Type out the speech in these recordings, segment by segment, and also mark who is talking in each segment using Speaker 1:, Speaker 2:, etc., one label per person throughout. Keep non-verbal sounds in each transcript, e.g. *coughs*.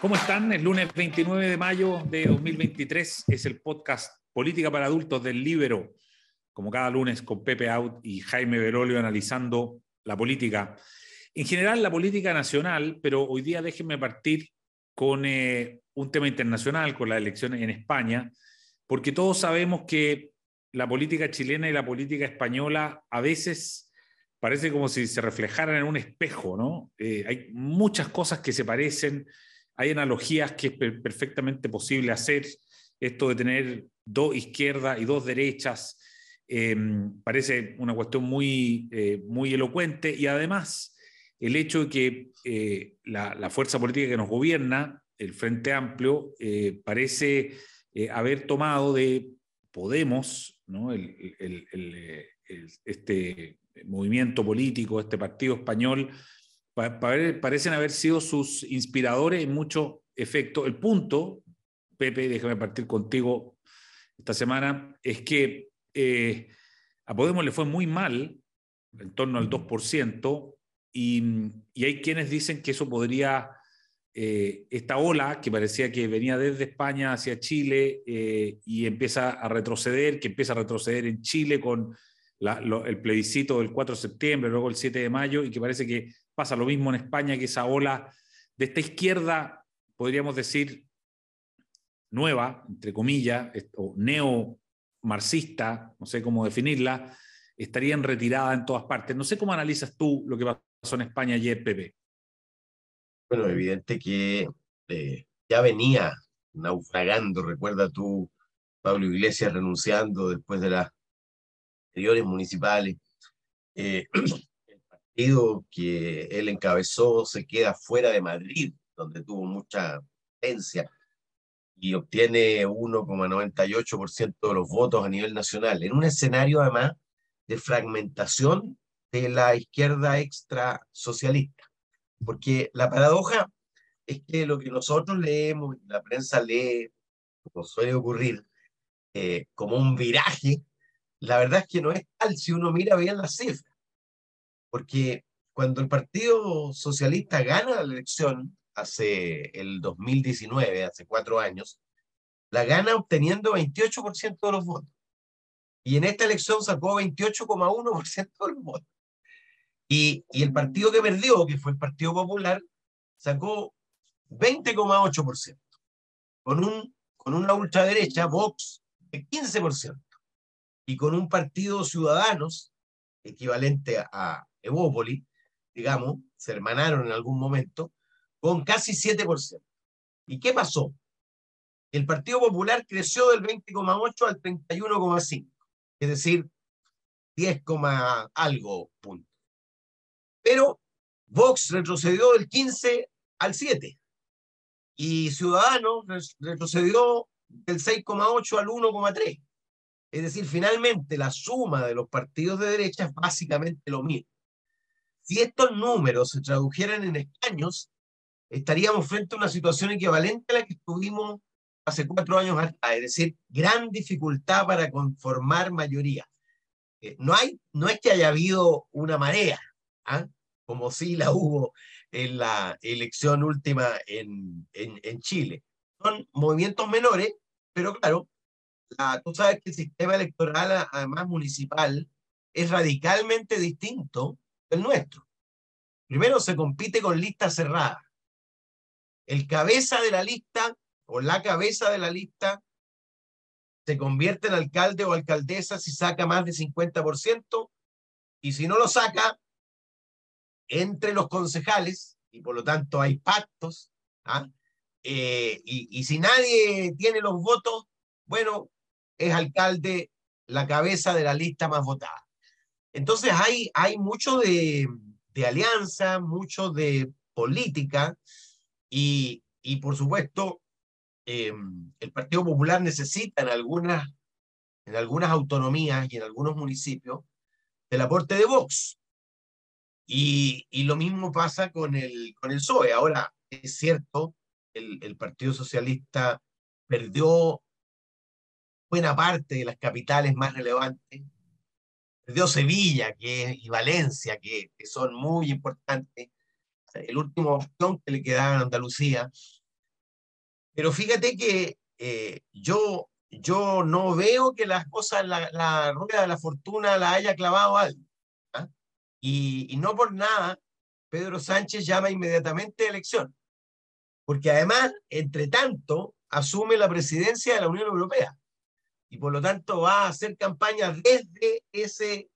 Speaker 1: ¿Cómo están? El lunes 29 de mayo de 2023 es el podcast Política para Adultos del Libero, como cada lunes con Pepe Out y Jaime Berolio analizando la política. En general, la política nacional, pero hoy día déjenme partir con eh, un tema internacional, con las elecciones en España, porque todos sabemos que la política chilena y la política española a veces parece como si se reflejaran en un espejo, ¿no? Eh, hay muchas cosas que se parecen, hay analogías que es perfectamente posible hacer, esto de tener dos izquierdas y dos derechas, em, parece una cuestión muy, eh, muy elocuente y además el hecho de que eh, la, fuerza política que nos gobierna, el Frente Amplio, eh, parece haber tomado de Podemos, ¿no? este movimiento político, este partido español, parecen haber sido sus inspiradores en muchos efectos. El punto, Pepe, déjame partir contigo esta semana, es que eh, a Podemos le fue muy mal, en torno al 2%, y, y hay quienes dicen que eso podría, eh, esta ola que parecía que venía desde España hacia Chile eh, y empieza a retroceder, que empieza a retroceder en Chile con el plebiscito del 4 de septiembre, luego el 7 de mayo, y que parece que pasa lo mismo en España, que esa ola de esta izquierda, podríamos decir, nueva, entre comillas, o neo-marxista, no sé cómo definirla, estaría en retirada en todas partes. No sé cómo analizas tú lo que pasó en España ayer, Pepe.
Speaker 2: Bueno, evidente que eh, ya venía naufragando, recuerda tú, Pablo Iglesias renunciando después de las anteriores municipales. Eh, *clears throat* partido que él encabezó se queda fuera de Madrid, donde tuvo mucha potencia y obtiene 1,98% de los votos a nivel nacional, en un escenario además de fragmentación de la izquierda extra socialista. Porque la paradoja es que lo que nosotros leemos, la prensa lee, como suele ocurrir, eh, como un viraje, la verdad es que no es tal si uno mira bien las cifras. Porque cuando el Partido Socialista gana la elección hace el 2019, hace cuatro años, la gana obteniendo 28% de los votos. Y en esta elección sacó 28,1% de los votos. Y, y el partido que perdió, que fue el Partido Popular, sacó 20,8%, con, un, con una ultraderecha, Vox, de 15%, y con un partido Ciudadanos, equivalente a Evópoli, digamos, se hermanaron en algún momento, con casi 7%. ¿Y qué pasó? El Partido Popular creció del 20,8 al 31,5, es decir, 10, algo punto. Pero Vox retrocedió del 15 al 7 y Ciudadanos retrocedió del 6,8 al 1,3. Es decir, finalmente la suma de los partidos de derecha es básicamente lo mismo. Si estos números se tradujeran en escaños, estaríamos frente a una situación equivalente a la que estuvimos hace cuatro años es decir, gran dificultad para conformar mayoría. Eh, no, hay, es que haya habido una marea, ¿ah? como sí la hubo en la elección última en Chile. Son movimientos menores, pero claro, la, tú sabes que el sistema electoral, además municipal, es radicalmente distinto del nuestro. Primero se compite con listas cerradas el cabeza de la lista o la cabeza de la lista se convierte en alcalde o alcaldesa si saca más de 50% y si no lo saca, entre los concejales, y por lo tanto hay pactos, ¿ah? eh, y, y, si nadie tiene los votos, bueno, es alcalde la cabeza de la lista más votada. Entonces hay, hay mucho de, alianza, mucho de política, y, y por supuesto, eh, el Partido Popular necesita en algunas, en algunas autonomías y en algunos municipios el aporte de Vox. Y, y lo mismo pasa con el, con el PSOE. Ahora, es cierto, el, el Partido Socialista perdió buena parte de las capitales más relevantes. Perdió Sevilla que, y Valencia, que, que son muy importantes el último opción que le quedaba a Andalucía, Pero fíjate que eh, yo, yo no veo que las cosas, la, rueda de la fortuna la haya clavado algo. ¿ah? Y, y, no por nada, Pedro Sánchez llama inmediatamente a elección. Porque además, entre tanto, asume la presidencia de la Unión Europea. Y por lo tanto va a hacer campaña desde ese,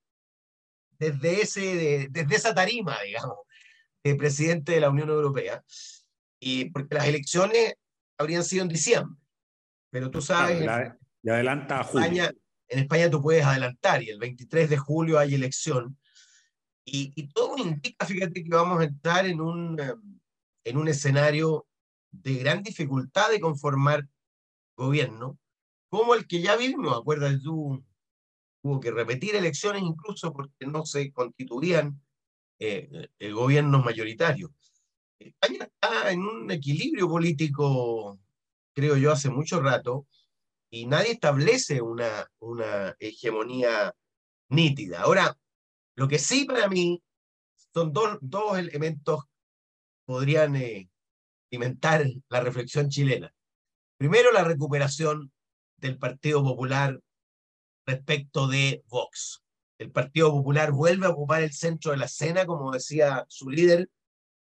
Speaker 2: desde ese, desde esa tarima, digamos, de presidente de la Unión Europea. Y porque las elecciones habrían sido en diciembre. Pero tú sabes.
Speaker 1: y adelanta a julio.
Speaker 2: España, en España tú puedes adelantar y el 23 de julio hay elección. Y, y todo indica, fíjate, que vamos a entrar en un, em, en un escenario de gran dificultad de conformar gobierno, como el que ya vimos, acuérdate tú, hubo que repetir elecciones incluso porque no se constituían eh, gobiernos mayoritarios. España está en un equilibrio político, creo yo, hace mucho rato, y nadie establece una, una hegemonía nítida. Ahora, lo que sí para mí son dos, dos elementos podrían eh, alimentar la reflexión chilena. Primero, la recuperación del Partido Popular respecto de Vox. El Partido Popular vuelve a ocupar el centro de la escena, como decía su líder,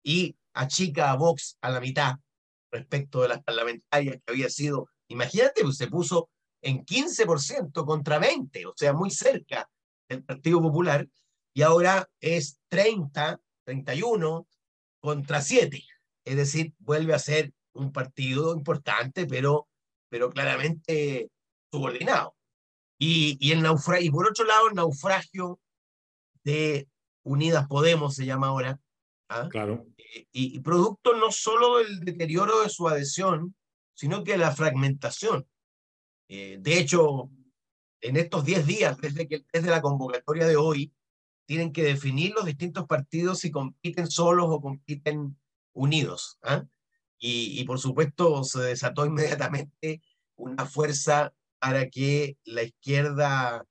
Speaker 2: y achica a Vox a la mitad respecto de las parlamentarias que había sido, imagínate, pues se puso en 15% contra 20, o sea, muy cerca del Partido Popular, y ahora es 30, 31 contra 7, es decir, vuelve a ser un partido importante, pero, pero claramente subordinado. Y, y, el naufragio, y por otro lado, el naufragio de Unidas Podemos se llama ahora.
Speaker 1: ¿ah? Claro.
Speaker 2: Eh, y, y, producto no solo del deterioro de su adhesión, sino que la fragmentación. Eh, de hecho, en estos 10 días, desde, que, desde la convocatoria de hoy, tienen que definir los distintos partidos si compiten solos o compiten unidos. ¿ah? Y, por supuesto se desató *laughs* inmediatamente una fuerza para que la izquierda,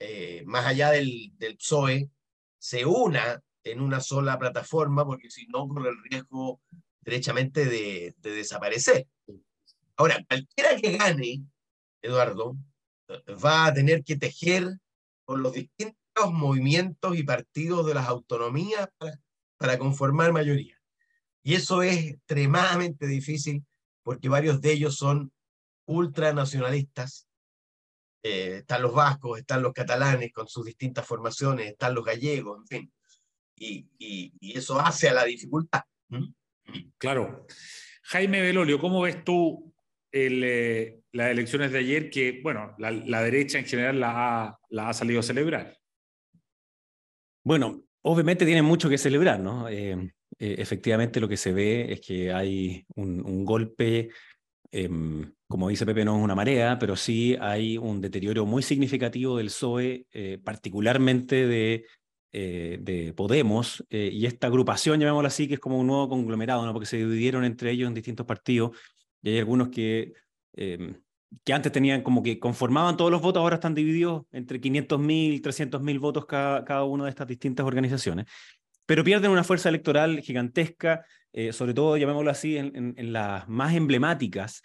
Speaker 2: eh, más allá del, PSOE, se una en una sola plataforma, porque si no corre el riesgo derechamente de, de desaparecer. Ahora, cualquiera que gane, Eduardo, va a tener que tejer con los distintos movimientos y partidos de las autonomías para conformar mayoría. Y eso es extremadamente difícil porque varios de ellos son ultranacionalistas. Eh, están los vascos, están los catalanes con sus distintas formaciones, están los gallegos, en fin. Y, y, y eso hace a la dificultad. ¿Mm?
Speaker 1: Claro. Jaime Belolio, ¿cómo ves tú el, eh, las elecciones de ayer que, bueno, la, la derecha en general la ha, la ha, salido a celebrar?
Speaker 3: Bueno, obviamente tienen mucho que celebrar, ¿no? Eh, eh, efectivamente lo que se ve es que hay un, un golpe eh, como dice Pepe, no es una marea, pero sí hay un deterioro muy significativo del PSOE, eh, particularmente de, eh, de Podemos, y esta agrupación, llamémoslo así, que es como un nuevo conglomerado, ¿no? porque se dividieron entre ellos en distintos partidos, y hay algunos que, em, que antes tenían como que conformaban todos los votos, ahora están divididos entre 500.000, 300.000 votos cada, cada una de estas distintas organizaciones pero pierden una fuerza electoral gigantesca, eh, sobre todo, llamémoslo así, en, las más emblemáticas,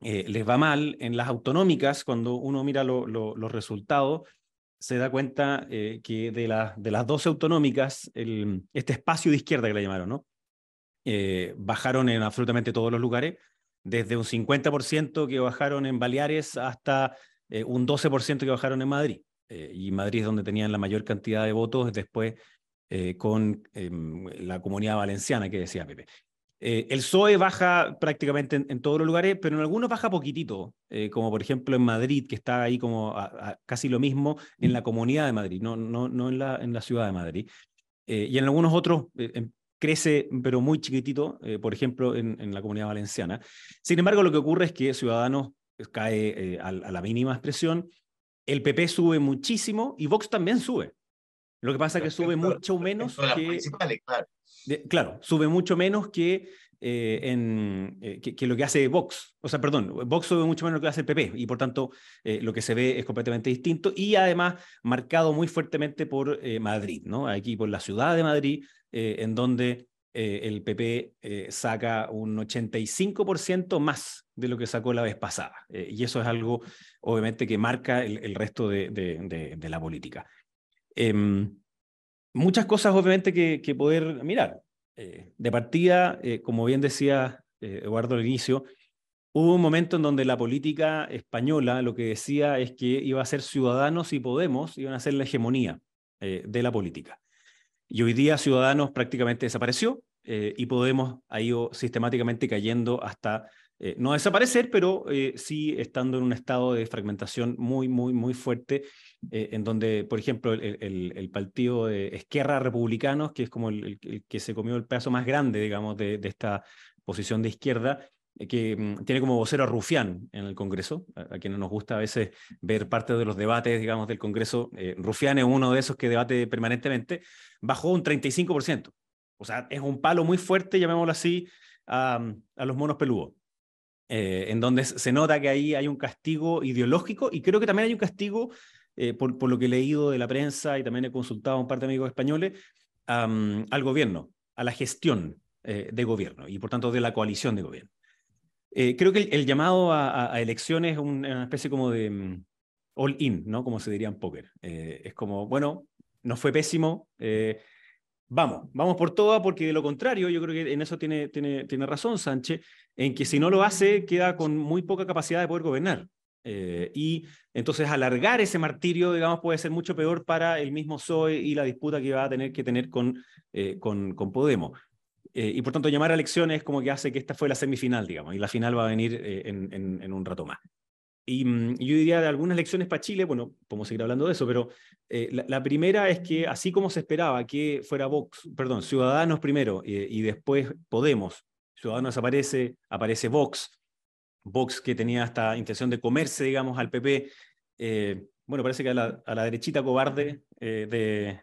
Speaker 3: eh, les va mal. En las autonómicas, cuando uno mira lo, lo, los resultados, se da cuenta eh, que de, la, de, las 12 autonómicas, este espacio de izquierda que le llamaron, ¿no? Eh, bajaron en absolutamente todos los lugares, desde un 50% que bajaron en Baleares hasta un 12% que bajaron en Madrid. y Madrid es donde tenían la mayor cantidad de votos después con em, la comunidad valenciana que decía Pepe. Eh, el PSOE baja prácticamente en, todos los lugares, pero en algunos baja poquitito, eh, como por ejemplo en Madrid, que está ahí como casi lo mismo en la comunidad de Madrid, no, en, la, ciudad de Madrid. Eh, y en algunos otros crece, pero muy chiquitito, por ejemplo en, en, la comunidad valenciana. Sin embargo, lo que ocurre es que Ciudadanos cae a, a la mínima expresión, el PP sube muchísimo y Vox también sube. Lo que pasa es que sube mucho menos que... Claro. De, claro, sube mucho menos que, eh, en, eh, que, que, lo que hace Vox. O sea, perdón, Vox sube mucho menos que lo que hace el PP y por tanto eh, lo que se ve es completamente distinto y además marcado muy fuertemente por Madrid, ¿no? Aquí por la ciudad de Madrid, en donde el PP saca un 85% más de lo que sacó la vez pasada. Y eso es algo, obviamente, que marca el, resto de, la política. Em, muchas cosas, obviamente, que, poder mirar. de partida, como bien decía Eduardo al inicio, hubo un momento en donde la política española lo que decía es que iba a ser Ciudadanos y Podemos, iban a ser la hegemonía de la política. Y hoy día Ciudadanos prácticamente desapareció, eh, y Podemos ha ido sistemáticamente cayendo hasta eh, no desaparecer, pero eh, sí estando en un estado de fragmentación muy, muy, muy fuerte, en donde, por ejemplo, el, el, partido de Esquerra Republicanos, que es como el, que se comió el pedazo más grande, digamos, de, de esta posición de izquierda, que mm, tiene como vocero a Rufián en el Congreso, a, quienes nos gusta a veces ver parte de los debates, digamos, del Congreso. Rufián es uno de esos que debate permanentemente, bajó un 35%. O sea, es un palo muy fuerte, llamémoslo así, a, los monos peludos. Eh, en donde se nota que ahí hay un castigo ideológico y creo que también hay un castigo, eh, por, por, lo que he leído de la prensa y también he consultado a un par de amigos españoles, al gobierno, a la gestión eh, de gobierno y por tanto de la coalición de gobierno. creo que el, llamado a, elecciones es una especie como de mm, all-in, ¿no? Como se diría en póker. es como, bueno, no fue pésimo, vamos, vamos por todas, porque de lo contrario, yo creo que en eso tiene, tiene, tiene razón Sánchez, en que si no lo hace, queda con muy poca capacidad de poder gobernar. Eh, y entonces alargar ese martirio, digamos, puede ser mucho peor para el mismo PSOE y la disputa que va a tener que tener con, eh, con, con, Podemos. Eh, y por tanto, llamar a elecciones como que hace que esta fue la semifinal, digamos, y la final va a venir en, en, un rato más. Y, mm, yo diría de algunas lecciones para Chile, bueno, podemos seguir hablando de eso, pero eh, la, primera es que así como se esperaba que fuera Vox, perdón, Ciudadanos primero y después Podemos, Ciudadanos aparece, aparece Vox, Vox que tenía esta intención de comerse, digamos, al PP, eh, bueno, parece que a la, derechita cobarde eh, de,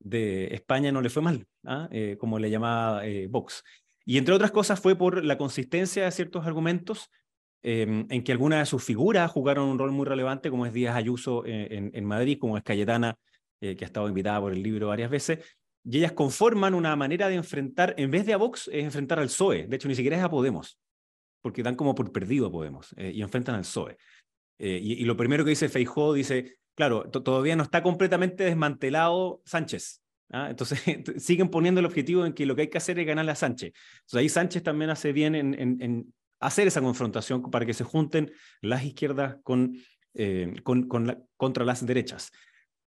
Speaker 3: de, España no le fue mal, ¿ah? como le llamaba Vox. Y entre otras cosas fue por la consistencia de ciertos argumentos Em, en que algunas de sus figuras jugaron un rol muy relevante, como es Díaz Ayuso eh, en, Madrid, como es Cayetana, eh, que ha estado invitada por el libro varias veces, y ellas conforman una manera de enfrentar, en vez de a Vox, es enfrentar al PSOE. De hecho, ni siquiera es a Podemos, porque dan como por perdido Podemos, eh, y enfrentan al PSOE. Y, lo primero que dice Feijó, dice, claro, todavía no está completamente desmantelado Sánchez, ¿ah? Entonces *laughs* siguen poniendo el objetivo en que lo que hay que hacer es ganarle a Sánchez. Entonces ahí Sánchez también hace bien en, hacer esa confrontación para que se junten las izquierdas con, eh, con, contra las derechas.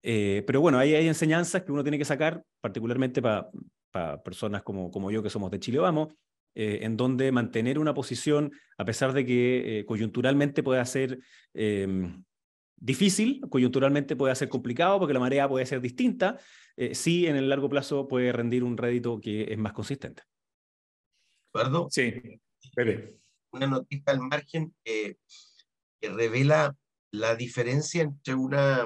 Speaker 3: Eh, pero bueno, ahí hay enseñanzas que uno tiene que sacar, particularmente para personas como, como yo que somos de Chile Vamos, eh, en donde mantener una posición, a pesar de que coyunturalmente puede ser em, difícil, coyunturalmente puede ser complicado porque la marea puede ser distinta, sí en el largo plazo puede rendir un rédito que es más consistente.
Speaker 2: ¿Acuerdo?
Speaker 1: Sí, Pepe
Speaker 2: una noticia al margen que revela la diferencia entre una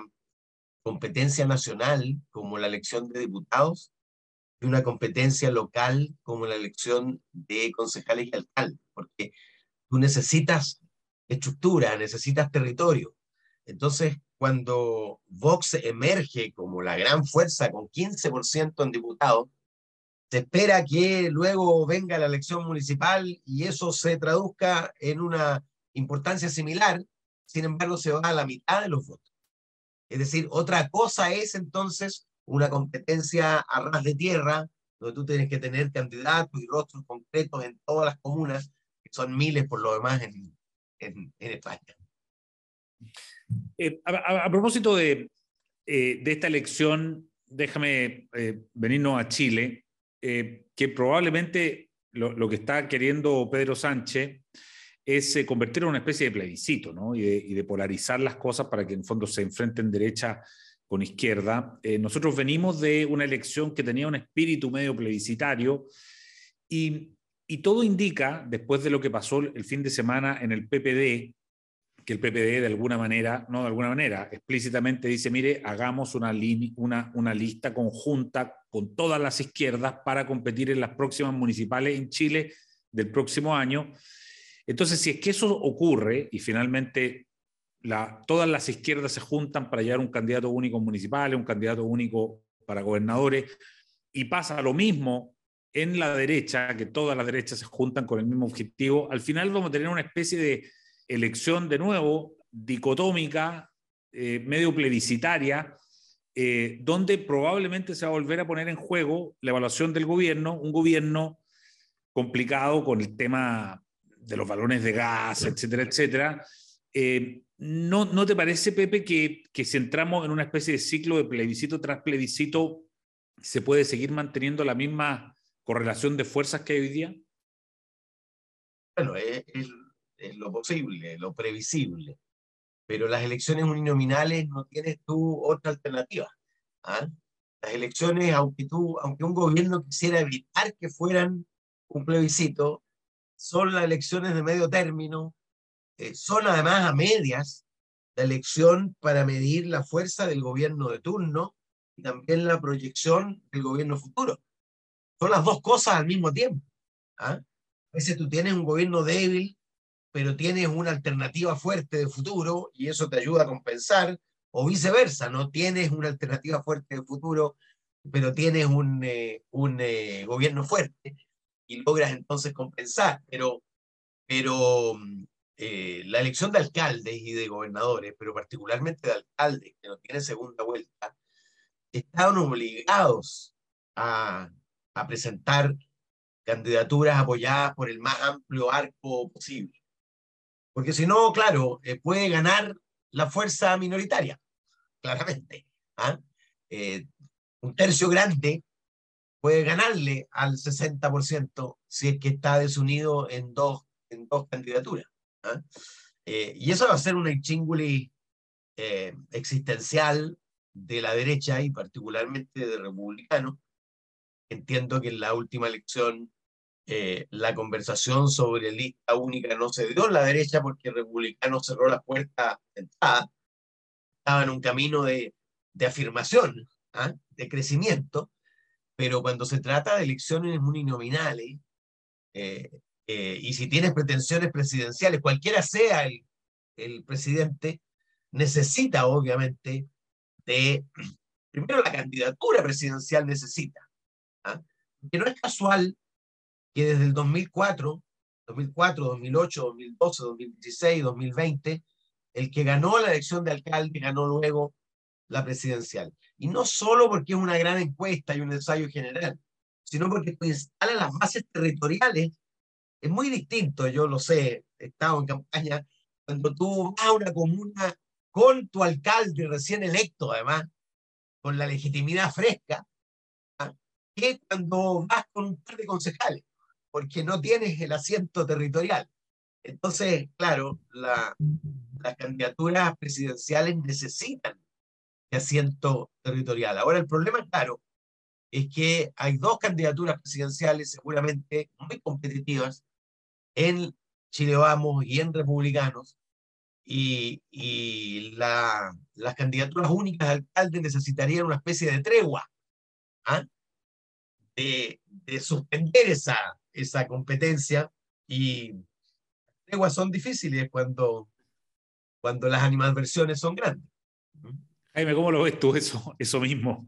Speaker 2: competencia nacional como la elección de diputados y una competencia local como la elección de concejales y alcaldes, porque tú necesitas estructura, necesitas territorio. Entonces, cuando Vox emerge como la gran fuerza con 15% en diputados, se espera que luego venga la elección municipal y eso se traduzca en una importancia similar, sin embargo se va a la mitad de los votos. Es decir, otra cosa es entonces una competencia a ras de tierra, donde tú tienes que tener candidatos y rostros concretos en todas las comunas, que son miles por lo demás en, en, España.
Speaker 1: Eh, a, propósito de, eh, de esta elección, déjame eh, venirnos a Chile. Eh, que probablemente lo, que está queriendo Pedro Sánchez es convertirlo en una especie de plebiscito ¿no? y, de, polarizar las cosas para que en fondo se enfrenten derecha con izquierda. Eh, nosotros venimos de una elección que tenía un espíritu medio plebiscitario y, todo indica, después de lo que pasó el fin de semana en el PPD, que el PPD de alguna manera, no de alguna manera, explícitamente dice, mire, hagamos una, una lista conjunta con todas las izquierdas para competir en las próximas municipales en Chile del próximo año. Entonces, si es que eso ocurre y finalmente la, todas las izquierdas se juntan para llevar un candidato único municipal, un candidato único para gobernadores, y pasa lo mismo en la derecha, que todas las derechas se juntan con el mismo objetivo, al final vamos a tener una especie de elección de nuevo dicotómica, eh, medio plebiscitaria, eh, donde probablemente se va a volver a poner en juego la evaluación del gobierno, un gobierno complicado con el tema de los balones de gas, etcétera, etcétera. Eh, ¿no, ¿No te parece, Pepe, que, que si entramos en una especie de ciclo de plebiscito tras plebiscito, se puede seguir manteniendo la misma correlación de fuerzas que hay hoy día?
Speaker 2: Bueno, es, lo posible, lo previsible. Pero las elecciones uninominales no tienes tú otra alternativa. ¿ah? Las elecciones, aunque, tú, aunque un gobierno quisiera evitar que fueran un plebiscito, son las elecciones de medio término, eh, son además a medias la elección para medir la fuerza del gobierno de turno y también la proyección del gobierno futuro. Son las dos cosas al mismo tiempo. ¿ah? A veces tú tienes un gobierno débil, pero tienes una alternativa fuerte de futuro y eso te ayuda a compensar, o viceversa, no tienes una alternativa fuerte de futuro, pero tienes un, eh, un eh, gobierno fuerte y logras entonces compensar. Pero, pero eh, la elección de alcaldes y de gobernadores, pero particularmente de alcaldes que no tienen segunda vuelta, estaban obligados a a presentar candidaturas apoyadas por el más amplio arco posible. Porque si no, claro, eh, puede ganar la fuerza minoritaria, claramente. ¿ah? Eh, un tercio grande puede ganarle al 60% si es que está desunido en dos, en dos candidaturas. ¿Ah? Eh, y eso va a ser una chinguli existencial de la derecha y particularmente de republicanos, Entiendo que en la última elección eh, la conversación sobre lista única no se dio en la derecha porque el republicano cerró la puerta de entrada. Estaba en un camino de, de afirmación, ¿ah? de crecimiento, pero cuando se trata de elecciones uninominales, eh, eh, y si tienes pretensiones presidenciales, cualquiera sea el, el presidente, necesita obviamente de, *clears throat* primero la candidatura presidencial necesita, que no es casual que desde el 2004, 2004, 2008, 2012, 2016, 2020, el que ganó la elección de alcalde ganó luego la presidencial. Y no solo porque es una gran encuesta y un ensayo general, sino porque instala las bases territoriales. Es muy distinto, yo lo sé, he estado en campaña, cuando tú vas a una comuna con tu alcalde recién electo, además, con la legitimidad fresca, que cuando vas con un par de concejales, porque no tienes el asiento territorial. Entonces, claro, la, las candidaturas presidenciales necesitan de asiento territorial. Ahora, el problema, claro, es que hay dos candidaturas presidenciales seguramente muy competitivas en Chile Vamos y en Republicanos, y, y la, las candidaturas únicas de alcalde necesitarían una especie de tregua. ¿ah? de, suspender esa, esa competencia y las son difíciles cuando, cuando las animadversiones son grandes.
Speaker 1: Jaime, ¿cómo lo ves tú eso, eso mismo?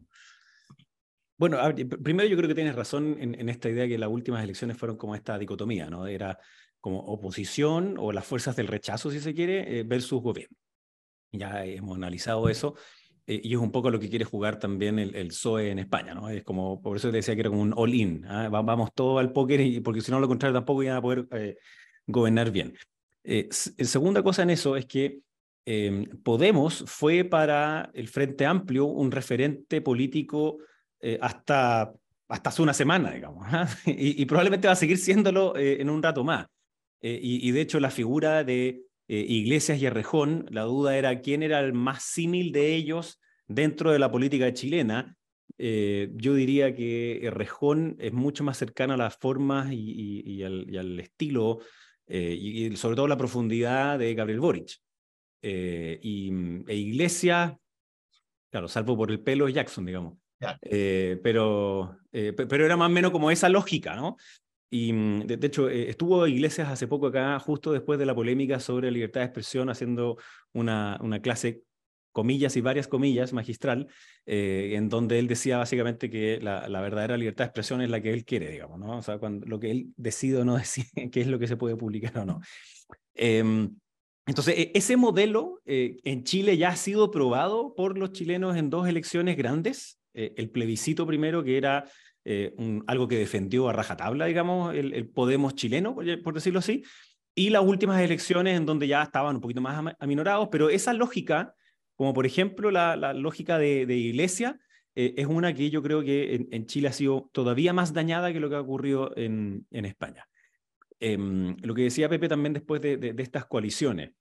Speaker 3: Bueno, primero yo creo que tienes razón en, en, esta idea que las últimas elecciones fueron como esta dicotomía, ¿no? Era como oposición o las fuerzas del rechazo, si se quiere, eh, versus gobierno. Ya hemos analizado eso eh, y es un poco lo que quiere jugar también el, el PSOE en España, ¿no? Es como, por eso te decía que era como un all-in, ¿ah? vamos todo al póker, y, porque si no, lo contrario, tampoco iban a poder eh, gobernar bien. Eh, segunda cosa en eso es que em, Podemos fue para el Frente Amplio un referente político hasta, hasta hace una semana, digamos, ¿ah? *laughs* y, probablemente va a seguir siéndolo en un rato más. Y, y, de hecho la figura de eh, Iglesias y Arrejón, la duda era quién era el más símil de ellos dentro de la política chilena. Eh, yo diría que Rejón es mucho más cercano a las formas y, al, estilo eh, y, sobre todo la profundidad de Gabriel Boric. y, e Iglesias, claro, salvo por el pelo Jackson, digamos. Pero, pero era más o menos como esa lógica, ¿no? Y mm, de, hecho, eh, estuvo Iglesias hace poco acá, justo después de la polémica sobre libertad de expresión, haciendo una, una clase comillas y varias comillas, magistral, eh, en donde él decía básicamente que la, verdadera libertad de expresión es la que él quiere, digamos, ¿no? O sea, cuando, lo que él decide o no *laughs* decide, qué es lo que se puede publicar o no. Em, entonces, e, ese modelo eh, en Chile ya ha sido probado por los chilenos en dos elecciones grandes. Eh, el plebiscito primero, que era algo que defendió a rajatabla, digamos, el, Podemos chileno, por decirlo así, y las últimas elecciones en donde ya estaban un poquito más aminorados, pero esa lógica como por ejemplo la, lógica de, iglesia, eh, es una que yo creo que en, Chile ha sido todavía más dañada que lo que ha ocurrido en, España. Em, lo que decía Pepe también después de, estas coaliciones.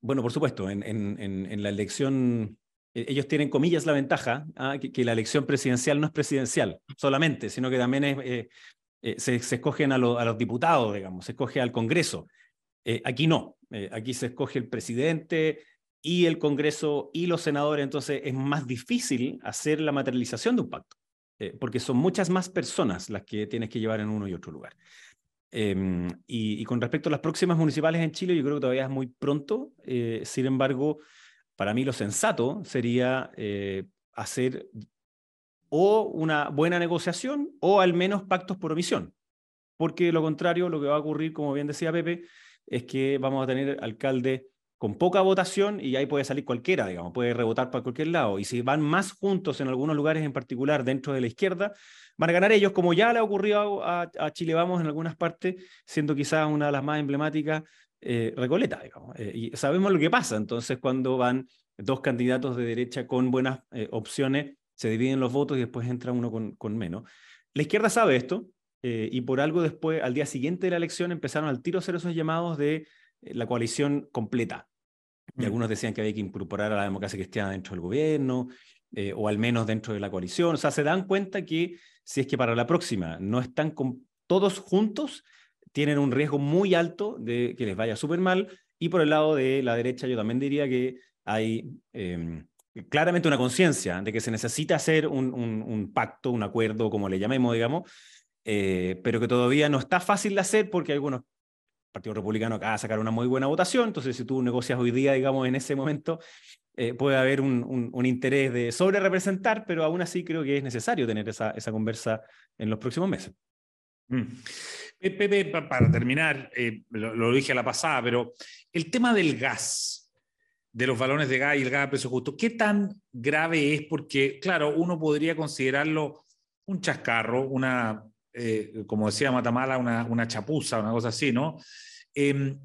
Speaker 3: Bueno, por supuesto, en, la elección, ellos tienen comillas la ventaja, ¿ah? que, la elección presidencial no es presidencial solamente, sino que también eh, eh, se, escogen a, a, los diputados, digamos, se escoge al Congreso. aquí no, aquí se escoge el presidente, y el Congreso y los senadores, entonces es más difícil hacer la materialización de un pacto, eh, porque son muchas más personas las que tienes que llevar en uno y otro lugar. Em, y, con respecto a las próximas municipales en Chile, yo creo que todavía es muy pronto. Eh, sin embargo, para mí lo sensato sería eh, hacer o una buena negociación o al menos pactos por omisión. Porque lo contrario, lo que va a ocurrir, como bien decía Pepe, es que vamos a tener alcaldes con poca votación y ahí puede salir cualquiera, digamos, puede rebotar para cualquier lado. Y si van más juntos en algunos lugares en particular dentro de la izquierda, van a ganar ellos, como ya le ha ocurrido a, Chile Vamos en algunas partes, siendo quizás una de las más emblemáticas, eh, Recoleta, digamos. Eh, y sabemos lo que pasa, entonces cuando van dos candidatos de derecha con buenas eh, opciones, se dividen los votos y después entra uno con, con menos. La izquierda sabe esto, y por algo después, al día siguiente de la elección, empezaron al tiro a hacer esos llamados de la coalición completa. Y mm. algunos decían que había que incorporar a la democracia cristiana dentro del gobierno, o al menos dentro de la coalición. O sea, se dan cuenta que si es que para la próxima no están con todos juntos, tienen un riesgo muy alto de que les vaya súper mal. Y por el lado de la derecha, yo también diría que hay em, claramente una conciencia de que se necesita hacer un, pacto, un acuerdo, como le llamemos, digamos, eh, pero que todavía no está fácil de hacer porque algunos Partido Republicano acaba de sacar una muy buena votación, entonces si tú negocias hoy día, digamos, en ese momento, eh, puede haber un, un, interés de sobre representar, pero aún así creo que es necesario tener esa, esa conversa en los próximos meses.
Speaker 1: Mm. Pepe, para terminar, eh, lo, dije a la pasada, pero el tema del gas, de los balones de gas y el gas a precio justo, ¿qué tan grave es? Porque, claro, uno podría considerarlo un chascarro, una eh, como decía Matamala, una, una, chapuza, una cosa así, ¿no? Em,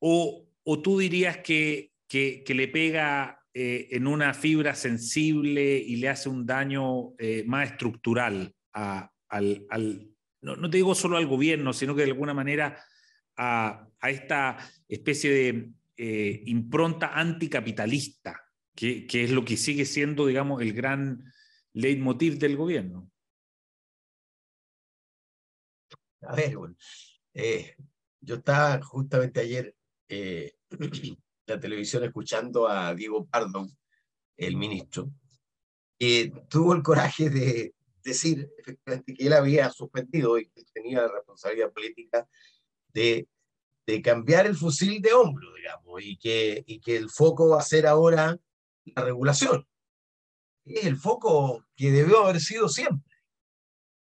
Speaker 1: o, o, tú dirías que, que, le pega eh, en una fibra sensible y le hace un daño más estructural al no, te digo solo al gobierno, sino que de alguna manera a, esta especie de impronta anticapitalista, que, es lo que sigue siendo, digamos, el gran leitmotiv del gobierno.
Speaker 2: A ver, eh, yo estaba justamente ayer eh, en *clears throat* la televisión escuchando a Diego Pardo, el ministro, que tuvo el coraje de decir efectivamente que él había suspendido y que tenía responsabilidad política de, de cambiar el fusil de hombro, digamos, y que, y que el foco va a ser ahora la regulación. Es el foco que debió haber sido siempre.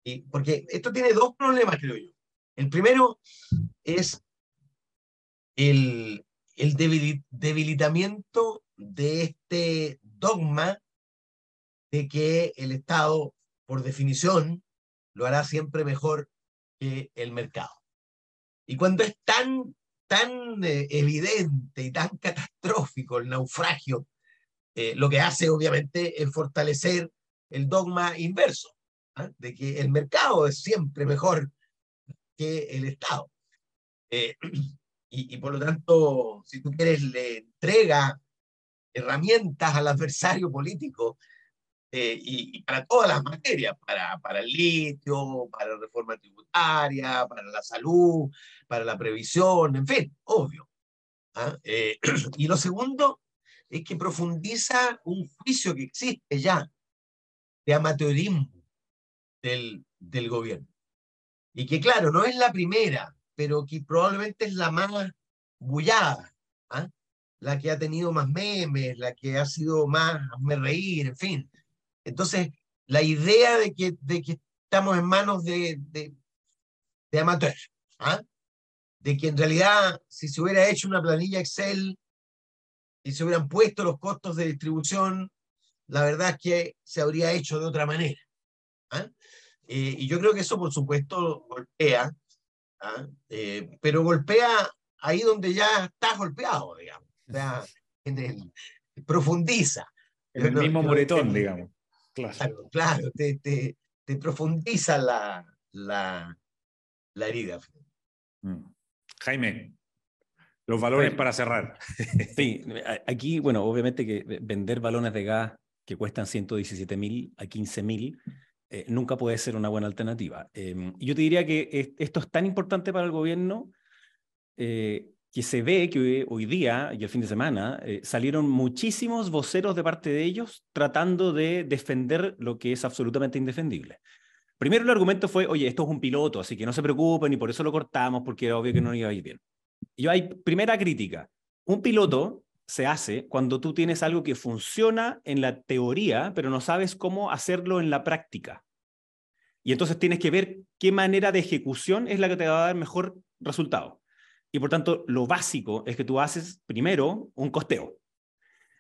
Speaker 2: Y porque esto tiene dos problemas, creo yo. El primero es el, el debilitamiento de este dogma de que el Estado, por definición, lo hará siempre mejor que el mercado. Y cuando es tan, tan eh, evidente y tan catastrófico el naufragio, eh, lo que hace obviamente es fortalecer el dogma inverso, ¿ah? de que el mercado es siempre mejor que el Estado. Eh, y, por lo tanto, si tú quieres, le entrega herramientas al adversario político eh, y, para todas las materias, para, para el litio, para la reforma tributaria, para la salud, para la previsión, en fin, obvio. ¿ah? Eh, *clears throat* y lo segundo es que profundiza un juicio que existe ya de amateurismo del, del gobierno. Y que claro, no es la primera, pero que probablemente es la más bullada, ¿ah? la que ha tenido más memes, la que ha sido más me reír, en fin. Entonces, la idea de que, de que estamos en manos de, de, de amateurs, ¿ah? de que en realidad si se hubiera hecho una planilla Excel y se hubieran puesto los costos de distribución, la verdad es que se habría hecho de otra manera. ¿ah? Eh, y yo creo que eso, por supuesto, golpea, ¿ah? eh, pero golpea ahí donde ya estás golpeado, digamos. O sea, *laughs* en el, profundiza.
Speaker 1: En el mismo moretón, digamos.
Speaker 2: Claro, claro, te, te, te profundiza la, la, la herida.
Speaker 1: Mm. Jaime, los valores para cerrar. *laughs*
Speaker 3: Sí, aquí, bueno, obviamente que vender balones de gas que cuestan 117 mil a 15 mil eh, nunca puede ser una buena alternativa. Em, yo te diría que esto es tan importante para el gobierno eh, que se ve que hoy día y el fin de semana eh, salieron muchísimos voceros de parte de ellos tratando de defender lo que es absolutamente indefendible. Primero el argumento fue, oye, esto es un piloto, así que no se preocupen y por eso lo cortamos porque era obvio que no iba a ir bien. Y hay primera crítica. Un piloto se hace cuando tú tienes algo que funciona en la teoría, pero no sabes cómo hacerlo en la práctica. Y entonces tienes que ver qué manera de ejecución es la que te va a dar mejor resultado. Y por tanto, lo básico es que tú haces primero un costeo.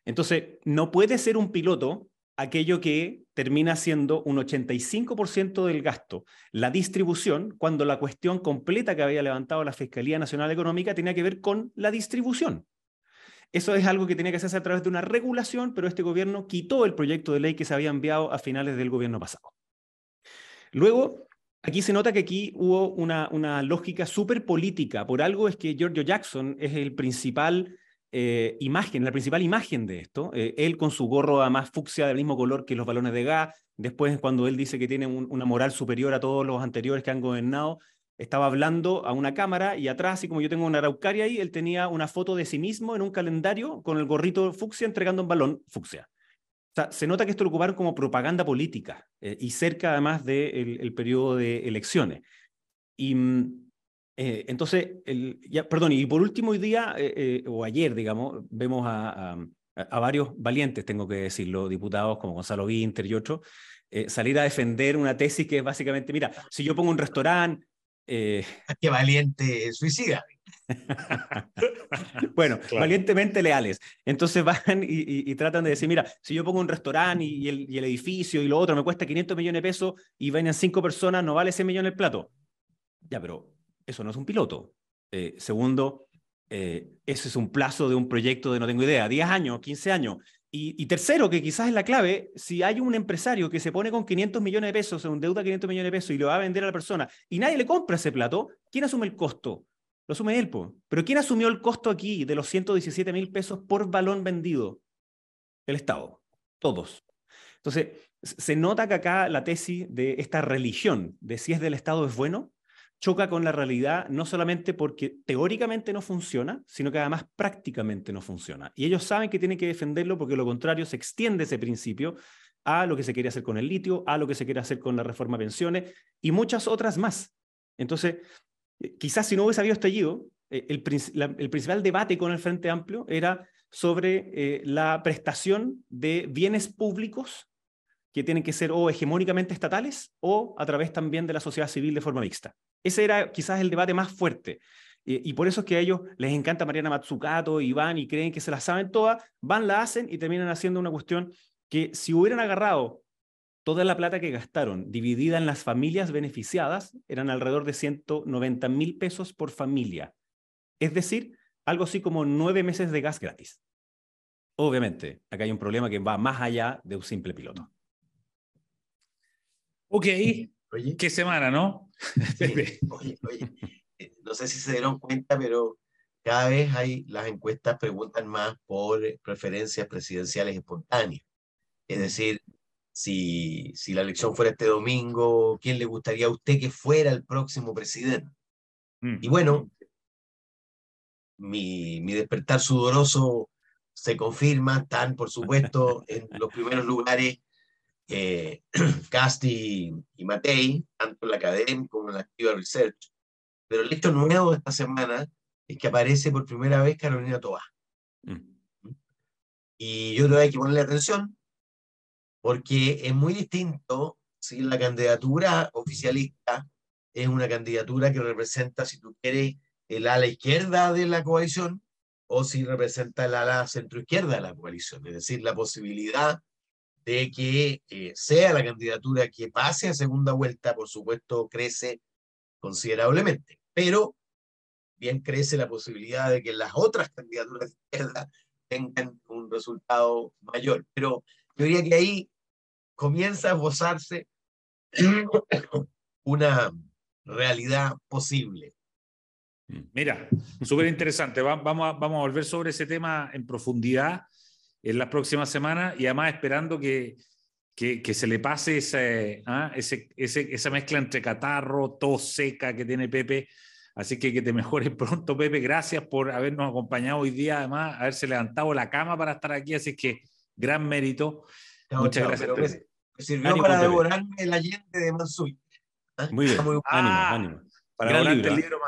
Speaker 3: Entonces, no puede ser un piloto aquello que termina siendo un 85% del gasto, la distribución, cuando la cuestión completa que había levantado la Fiscalía Nacional Económica tenía que ver con la distribución. Eso es algo que tenía que hacerse a través de una regulación, pero este gobierno quitó el proyecto de ley que se había enviado a finales del gobierno pasado. Luego, aquí se nota que aquí hubo una, lógica súper política. Por algo es que Giorgio Jackson es el principal eh, imagen, la principal imagen de esto. Eh, él con su gorro más fucsia del mismo color que los balones de gas. Después, cuando él dice que tiene una moral superior a todos los anteriores que han gobernado, estaba hablando a una cámara y atrás, así como yo tengo una araucaria ahí, él tenía una foto de sí mismo en un calendario con el gorrito fucsia entregando un balón fucsia. Se nota que esto lo ocuparon como propaganda política eh, y cerca además del el periodo de elecciones. Y mm, eh, entonces, ya, perdón, y por último hoy día, eh, o ayer, digamos, vemos a, varios valientes, tengo que decirlo, diputados como Gonzalo Winter y otros, salir a defender una tesis que es básicamente, mira, si yo pongo un restaurante. *laughs*
Speaker 2: Qué valiente suicida. *laughs*
Speaker 3: bueno, valientemente leales. Entonces van y, tratan de decir, mira, si yo pongo un restaurante y, el, y, el, edificio y lo otro me cuesta 500 millones de pesos y vienen cinco personas, no vale 100 millones el plato. Ya, pero eso no es un piloto. Eh, segundo, eh, ese es un plazo de un proyecto de no tengo idea, 10 años, 15 años. Y, tercero, que quizás es la clave, si hay un empresario que se pone con 500 millones de pesos, un deuda 500 millones de pesos y lo va a vender a la persona y nadie le compra ese plato, ¿quién asume el costo? Lo asume él, pero ¿quién asumió el costo aquí de los 117 mil pesos por balón vendido? El Estado, todos. Entonces, se nota que acá la tesis de esta religión de si es del Estado es bueno, choca con la realidad no solamente porque teóricamente no funciona, sino que además prácticamente no funciona. Y ellos saben que tienen que defenderlo porque lo contrario se extiende ese principio a lo que se quiere hacer con el litio, a lo que se quiere hacer con la reforma pensiones y muchas otras más. Entonces, eh, quizás si no hubiese habido estallido, eh, el, principal debate con el Frente Amplio era sobre eh, la prestación de bienes públicos que tienen que ser o hegemónicamente estatales o a través también de la sociedad civil de forma mixta. Ese era quizás el debate más fuerte. Y, por eso es que a ellos les encanta Mariana Matsukato y van y creen que se la saben todas, van, la hacen y terminan haciendo una cuestión que si hubieran agarrado toda la plata que gastaron dividida en las familias beneficiadas, eran alrededor de 190 mil pesos por familia. Es decir, algo así como nueve meses de gas gratis. Obviamente, acá hay un problema que va más allá de un simple piloto.
Speaker 1: Ok, qué semana, ¿no? *laughs*
Speaker 2: oye, oye, eh, no sé si se dieron cuenta, pero cada vez hay las encuestas preguntan más por preferencias presidenciales espontáneas. Es decir, si, si la elección fuera este domingo, ¿quién le gustaría a usted que fuera el próximo presidente? Mm. Y bueno, mi, mi despertar sudoroso se confirma, están por supuesto *laughs* en los primeros lugares eh, *clears throat* Casti y Matei, tanto en la academia como en la Activa Research. Pero el hecho nuevo de esta semana es que aparece por primera vez Carolina Toá. Mm. Y yo creo que hay que ponerle atención porque es muy distinto si la candidatura oficialista es una candidatura que representa, si tú quieres, el ala izquierda de la coalición o si representa el ala centroizquierda de la coalición. Es decir, la posibilidad de que eh, sea la candidatura que pase a segunda vuelta, por supuesto, crece considerablemente. Pero bien crece la posibilidad de que las otras candidaturas de izquierda tengan un resultado mayor. Pero yo diría que ahí comienza a esbozarse *coughs* una realidad posible.
Speaker 1: Mira, súper interesante. vamos, a, vamos a volver sobre ese tema en profundidad en las próximas semanas y además esperando que, que, se le pase ¿ah? ese, ese, esa mezcla entre catarro, tos seca que tiene Pepe. Así que que te mejores *laughs* pronto, Pepe. Gracias por habernos acompañado hoy día, además, haberse levantado la cama para estar aquí. Así que gran mérito. Muchas gracias.
Speaker 2: Me sirvió para devorarme el Allende de Mansuy.
Speaker 3: ¿Ah? Muy bien, ánimo, ánimo.
Speaker 1: Para gran libro, el libro.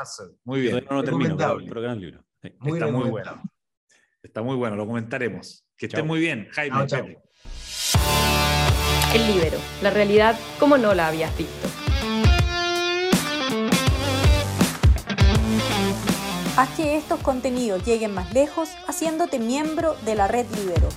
Speaker 1: Muy bien.
Speaker 3: No, termino, pero, gran libro.
Speaker 1: Muy Está muy bueno. Está muy bueno, lo comentaremos. Que esté muy bien, Jaime. Chao,
Speaker 4: El libro, la realidad como no la habías visto. Haz que estos contenidos lleguen más lejos haciéndote miembro de la red Libero.